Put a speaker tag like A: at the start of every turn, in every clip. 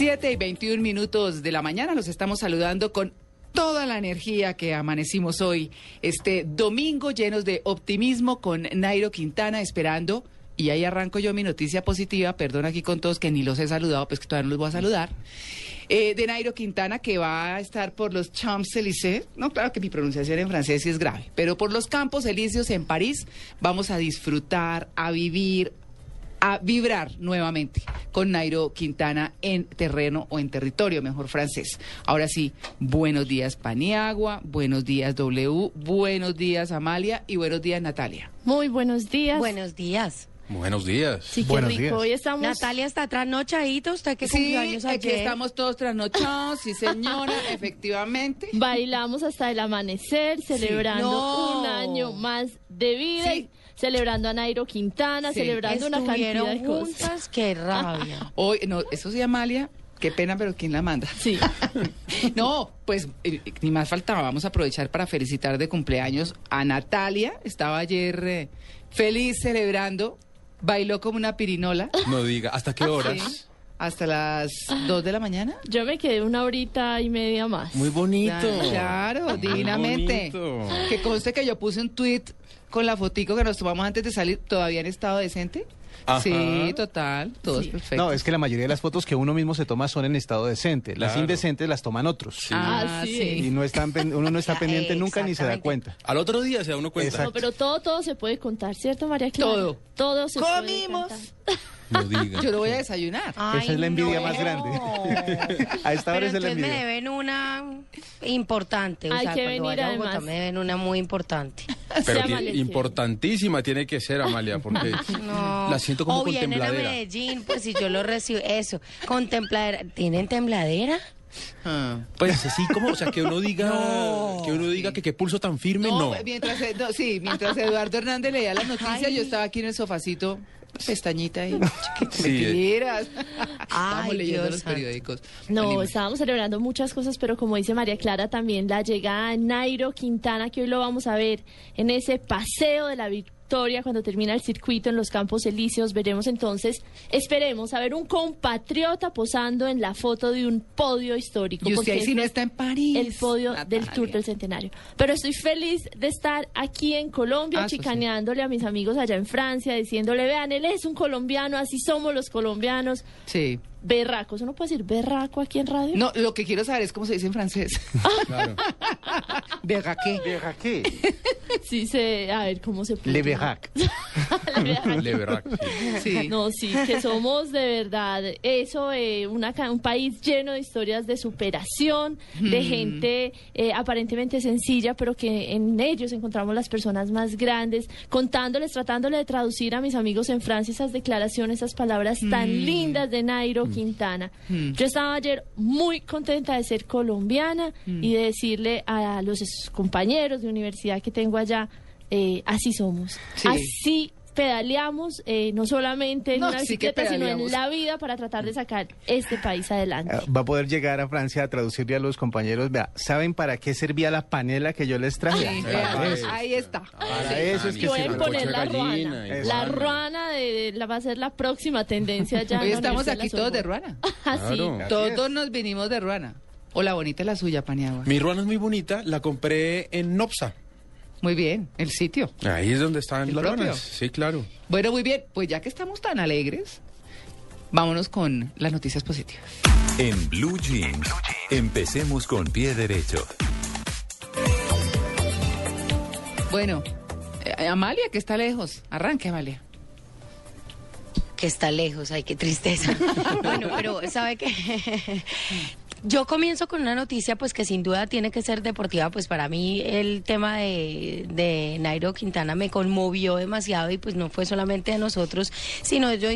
A: 7 y 21 minutos de la mañana los estamos saludando con toda la energía que amanecimos hoy. Este domingo llenos de optimismo con Nairo Quintana esperando. Y ahí arranco yo mi noticia positiva, perdón aquí con todos que ni los he saludado, pues que todavía no los voy a saludar. Eh, de Nairo Quintana que va a estar por los Champs-Élysées. No, claro que mi pronunciación en francés sí es grave, pero por los Campos Elíseos en París vamos a disfrutar, a vivir, a vibrar nuevamente con Nairo Quintana en terreno o en territorio, mejor francés. Ahora sí, buenos días Paniagua, buenos días W, buenos días Amalia y buenos días Natalia.
B: Muy buenos días.
C: Buenos días.
D: Buenos días.
B: Sí, qué
E: Buenos
B: rico.
E: días.
B: Hoy estamos.
C: Natalia está trasnochadito. ¿Usted que cumplió años
A: aquí
C: ayer?
A: estamos todos trasnochados, sí señora, efectivamente.
B: Bailamos hasta el amanecer, celebrando
C: No.
B: un año más de vida,
A: Sí.
B: Celebrando a Nairo Quintana,
A: Sí.
B: celebrando una cantidad de cosas.
C: juntas. Qué rabia.
A: Hoy, no, eso sí Amalia, qué pena, pero ¿quién la manda?
B: Sí.
A: No, pues eh, ni más faltaba. Vamos a aprovechar para felicitar de cumpleaños a Natalia. Estaba ayer eh, feliz celebrando. Bailó como una pirinola.
D: No diga, ¿hasta qué horas?
A: Sí, hasta las 2 de la mañana.
B: Yo me quedé una horita y media más.
D: Muy bonito.
A: Claro,
D: Muy
A: divinamente.
D: bonito.
A: Que conste que yo puse un tweet con la fotico que nos tomamos antes de salir, todavía en estado decente.
D: Ajá.
A: Sí, total, todo
B: Sí.
A: es perfecto.
E: No, es que la mayoría de las fotos que uno mismo se toma son en estado decente. Las
D: Claro.
E: indecentes las toman otros.
B: Ah, sí.
E: Y no están, pen- uno no está pendiente nunca ni se da cuenta.
D: Al otro día se da uno cuenta.
E: Exacto.
B: No, pero todo, todo se puede contar, ¿cierto, María Clara?
A: Todo.
B: Todo se
A: Comimos.
B: puede contar.
D: No diga.
A: Yo lo voy a desayunar.
C: Ay,
E: Esa es la envidia
C: no.
E: más grande. A esta hora
C: Pero
E: es la
C: entonces me
E: envidia.
C: deben una importante. O
B: Hay
C: sea,
B: que
C: cuando
B: venir,
C: vaya a Bogotá me deben una muy importante.
D: Pero
B: Se
D: ti-
B: amanece.
D: importantísima tiene que ser, Amalia, porque
C: No.
D: la siento como
C: o vienen a
D: contempladera.
C: Medellín, pues si yo lo recibo. Eso. Contempladera. ¿Tienen tembladera?
A: Ah.
D: Pues así como, o sea, que uno diga, que uno diga que qué pulso tan firme, no.
A: Mientras, no, sí, mientras Eduardo Hernández leía las noticias,
C: Ay.
A: yo estaba aquí en el sofacito, pestañita ahí.
D: Sí, eh.
A: Mentiras. Estábamos leyendo
C: Dios
A: los
C: santo.
A: periódicos.
B: No, estábamos celebrando muchas cosas, pero como dice María Clara, también la llegada de Nairo Quintana, que hoy lo vamos a ver en ese paseo de la victoria cuando termina el circuito en los Campos Elíseos. Veremos entonces, esperemos a ver un compatriota posando en la foto de un podio histórico.
A: Y usted ahí si no está en París.
B: el podio del
A: Natalia.
B: Tour del Centenario. Pero estoy feliz de estar aquí en Colombia,
A: Ah, eso sí.
B: chicaneándole a mis amigos allá en Francia, diciéndole, vean, él es un colombiano, así somos los colombianos.
A: Sí.
B: Berracos, ¿uno puede decir berraco aquí en radio?
A: No, lo que quiero saber es cómo se dice en francés.
D: Claro.
A: Berraqué.
E: ¿Qué?
B: Sí, sé, a ver cómo se puede.
E: Le Verrac.
B: Le Verrac.
D: Le Verrac, sí.
A: Sí.
B: No, sí, que somos de verdad eso, eh, una, ca- un país lleno de historias de superación, de gente eh, aparentemente sencilla, pero que en ellos encontramos las personas más grandes, contándoles, tratándole de traducir a mis amigos en Francia esas declaraciones, esas palabras tan lindas de Nairo Quintana. Yo estaba ayer muy contenta de ser colombiana y de decirle a los compañeros de universidad que tengo allá, eh, así somos,
A: Sí.
B: así pedaleamos, eh, no solamente en
A: No,
B: una
A: sí
B: bicicleta, sino en la vida para tratar de sacar este país adelante.
E: Ah, Va a poder llegar a Francia a traducirle a los compañeros. Vea, ¿saben para qué servía la panela que yo les traje?
A: Sí,
E: eso.
A: ahí está.
E: Para eso es que
B: voy a la ruana. La ruana de, de- la va a ser la próxima tendencia ya.
A: Hoy estamos aquí todos de ruana.
B: Ah, sí.
D: Claro.
E: Así
A: Todos
E: es.
A: nos vinimos de ruana. O la bonita es la suya, Paniagua.
D: Mi ruana es muy bonita, la compré en Nopsa.
A: Muy bien, el sitio.
D: Ahí es donde están
A: ¿El
D: las
A: propio?
D: Sí, claro.
A: Bueno, muy bien, pues ya que estamos tan alegres, vámonos con las noticias positivas.
F: En Blue Jeans, empecemos con pie derecho.
A: Bueno, eh, Amalia, que está lejos. Arranque, Amalia.
C: que está lejos, ay, qué tristeza. bueno, pero sabe que Yo comienzo con una noticia pues que sin duda tiene que ser deportiva, pues para mí el tema de, de Nairo Quintana me conmovió demasiado y pues no fue solamente a nosotros, sino yo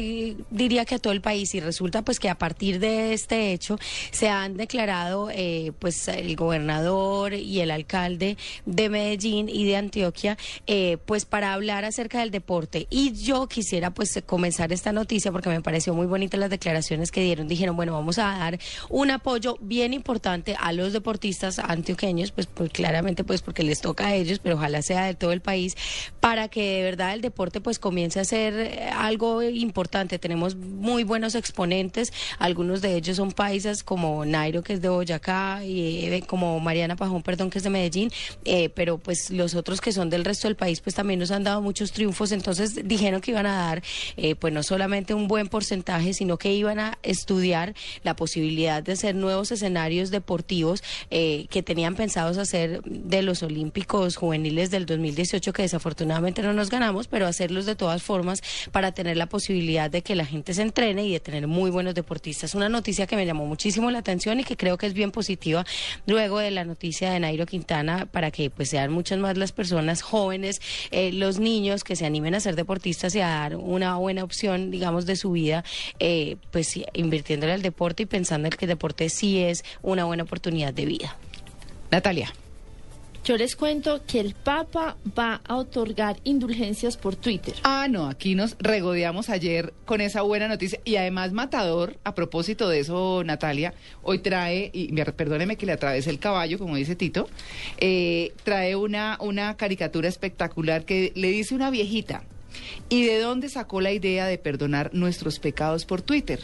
C: diría que a todo el país. Y resulta pues que a partir de este hecho se han declarado eh, pues el gobernador y el alcalde de Medellín y de Antioquia eh, pues para hablar acerca del deporte. Y yo quisiera pues comenzar esta noticia porque me pareció muy bonita las declaraciones que dieron, dijeron bueno vamos a dar un apoyo bien importante a los deportistas antioqueños pues, pues claramente pues porque les toca a ellos pero ojalá sea de todo el país para que de verdad el deporte pues comience a ser eh, algo importante. Tenemos muy buenos exponentes algunos de ellos son paisas como Nairo que es de Boyacá y eh, como Mariana Pajón perdón que es de Medellín eh, pero pues los otros que son del resto del país pues también nos han dado muchos triunfos. Entonces dijeron que iban a dar eh, pues no solamente un buen porcentaje sino que iban a estudiar la posibilidad de hacer nuevos escenarios deportivos eh, que tenían pensados hacer de los Olímpicos juveniles del 2018 que desafortunadamente no nos ganamos pero hacerlos de todas formas para tener la posibilidad de que la gente se entrene y de tener muy buenos deportistas. Una noticia que me llamó muchísimo la atención y que creo que es bien positiva luego de la noticia de Nairo Quintana para que pues sean muchas más las personas jóvenes, eh, los niños que se animen a ser deportistas y a dar una buena opción, digamos, de su vida, eh, pues invirtiéndole al deporte y pensando en que el deporte sí es una buena oportunidad de vida.
A: Natalia.
B: Yo les cuento que el Papa va a otorgar indulgencias por Twitter.
A: Ah, no, aquí nos regodeamos ayer con esa buena noticia. Y además, Matador, a propósito de eso, Natalia, hoy trae, y me- perdóneme que le atravesé el caballo, como dice Tito, eh, trae una, una caricatura espectacular que le dice una viejita. ¿Y de dónde sacó la idea de perdonar nuestros pecados por Twitter?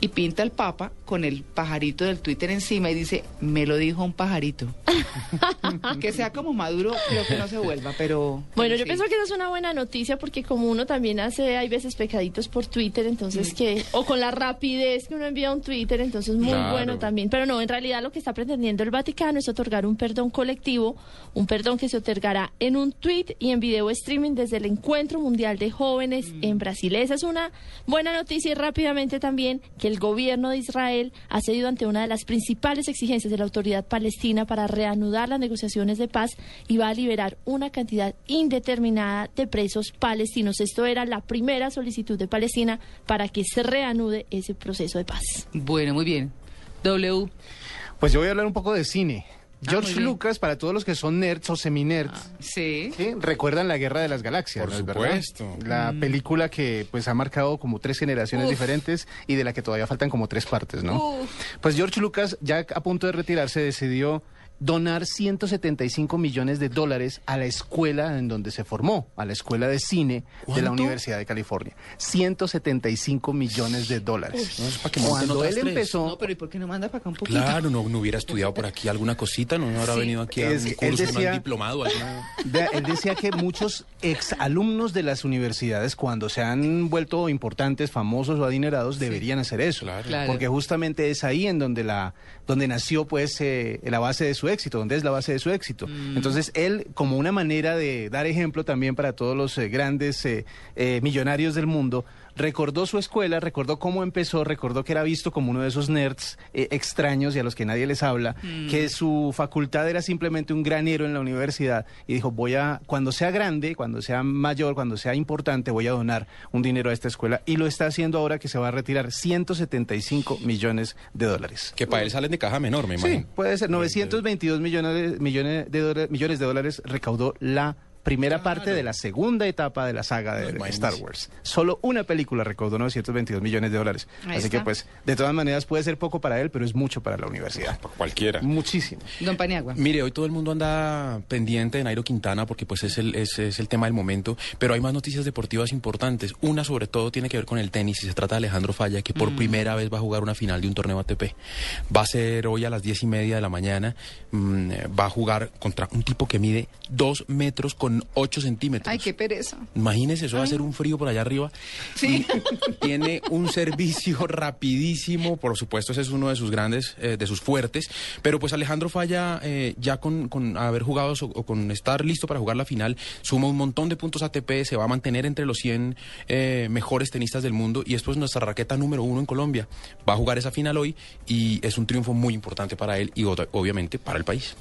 A: Y pinta al Papa con el pajarito del Twitter encima y dice, me lo dijo un pajarito. que sea como Maduro, creo que no se vuelva, pero...
B: Bueno, yo
A: sí.
B: pienso que esa es una buena noticia porque como uno también hace, hay veces pecaditos por Twitter, entonces que, o con la rapidez que uno envía un Twitter, entonces muy
D: Claro.
B: bueno también. Pero no, en realidad lo que está pretendiendo el Vaticano es otorgar un perdón colectivo, un perdón que se otorgará en un tweet y en video streaming desde el Encuentro Mundial de Jóvenes en Brasil. Esa es una buena noticia y rápidamente también que el gobierno de Israel ha cedido ante una de las principales exigencias de la autoridad palestina para reanudar las negociaciones de paz y va a liberar una cantidad indeterminada de presos palestinos. Esto era la primera solicitud de Palestina para que se reanude ese proceso de paz.
A: Bueno, muy bien. W.
E: Pues yo voy a hablar un poco de cine.
A: Ah,
E: George. Lucas, para todos los que son nerds o semi-nerds,
A: Sí.
E: ¿sí? recuerdan la Guerra de las Galaxias.
D: Por
E: ¿no es verdad?
D: supuesto.
E: La película que pues ha marcado como tres generaciones
A: Uf.
E: diferentes y de la que todavía faltan como tres partes, ¿no? Pues George Lucas, ya a punto de retirarse, decidió donar 175 millones de dólares a la escuela en donde se formó, a la escuela de cine de la. Universidad de California. 175 millones de dólares.
D: No, que
E: Cuando él
D: tres.
E: empezó,
A: No, pero ¿y por qué no manda para acá un poquito?
D: Claro, no, no hubiera estudiado por aquí alguna cosita, no habrá
A: Sí.
D: venido aquí a
E: Es
D: un
E: que él
D: curso,
E: decía-
D: un diplomado. alguna-
E: Vea, él decía que muchos exalumnos de las universidades, cuando se han vuelto importantes, famosos o adinerados, deberían hacer eso.
D: Claro.
A: Claro.
E: Porque justamente es ahí en donde la donde nació pues eh, la base de su éxito, donde es la base de su éxito.
A: Mm.
E: Entonces él, como una manera de dar ejemplo también para todos los eh, grandes eh, eh, millonarios del mundo, recordó su escuela, recordó cómo empezó, recordó que era visto como uno de esos nerds eh, extraños y a los que nadie les habla,
A: Mm.
E: que su facultad era simplemente un granero en la universidad y dijo, voy a, cuando sea grande, cuando sea mayor, cuando sea importante, voy a donar un dinero a esta escuela y lo está haciendo ahora que se va a retirar 175 millones de dólares.
D: Que para él salen de caja menor, me
E: Sí,
D: imagino.
E: puede ser. 922 millones de, millones de, dólares, millones de dólares recaudó la primera parte de la segunda etapa de la saga de,
D: No.
E: Star Wars. Solo una película recaudó 922 millones de dólares.
A: Ahí
E: Así que pues, de todas maneras puede ser poco para él, pero es mucho para la universidad.
D: Para cualquiera.
E: Muchísimo.
A: Don Paniagua.
D: Mire, hoy todo el mundo anda pendiente de Nairo Quintana porque pues es el, es, es el tema del momento, pero hay más noticias deportivas importantes. Una sobre todo tiene que ver con el tenis y se trata de Alejandro Falla que por primera vez va a jugar una final de un torneo ATP. Va a ser hoy a las diez y media de la mañana, mm, eh, va a jugar contra un tipo que mide dos metros con con 8 centímetros.
A: Ay, qué pereza.
D: Imagínese, eso va a ser un frío por allá arriba.
A: Sí.
D: Y tiene un servicio rapidísimo, por supuesto, ese es uno de sus grandes, eh, de sus fuertes. Pero pues Alejandro Falla, eh, ya con, con haber jugado o con estar listo para jugar la final, suma un montón de puntos ATP, se va a mantener entre los 100 eh, mejores tenistas del mundo y es pues nuestra raqueta número uno en Colombia. Va a jugar esa final hoy y es un triunfo muy importante para él y obviamente para el país.